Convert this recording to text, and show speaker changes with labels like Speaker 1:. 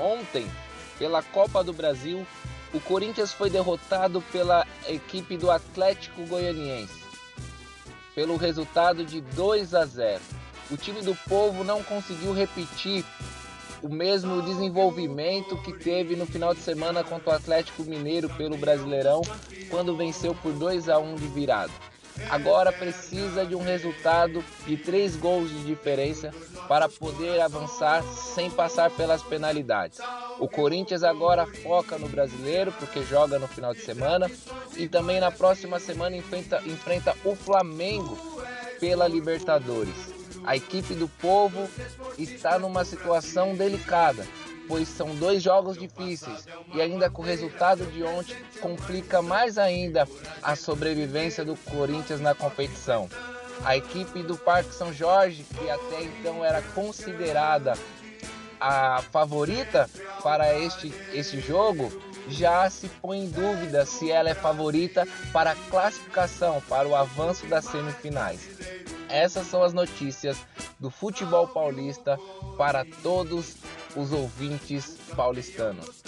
Speaker 1: Ontem, pela Copa do Brasil, o Corinthians foi derrotado pela equipe do Atlético Goianiense pelo resultado de 2 a 0. O time do Povo não conseguiu repetir o mesmo desenvolvimento que teve no final de semana contra o Atlético Mineiro pelo Brasileirão, quando venceu por 2 a 1 de virada. Agora precisa de um resultado de três gols de diferença para poder avançar sem passar pelas penalidades. O Corinthians agora foca no brasileiro, porque joga no final de semana, e também na próxima semana enfrenta, enfrenta o Flamengo pela Libertadores. A equipe do povo está numa situação delicada, pois são dois jogos difíceis e ainda com o resultado de ontem complica mais ainda a sobrevivência do Corinthians na competição. A equipe do Parque São Jorge, que até então era considerada a favorita para este, este jogo, já se põe em dúvida se ela é favorita para a classificação, para o avanço das semifinais. Essas são as notícias do futebol paulista para todos os ouvintes paulistanos.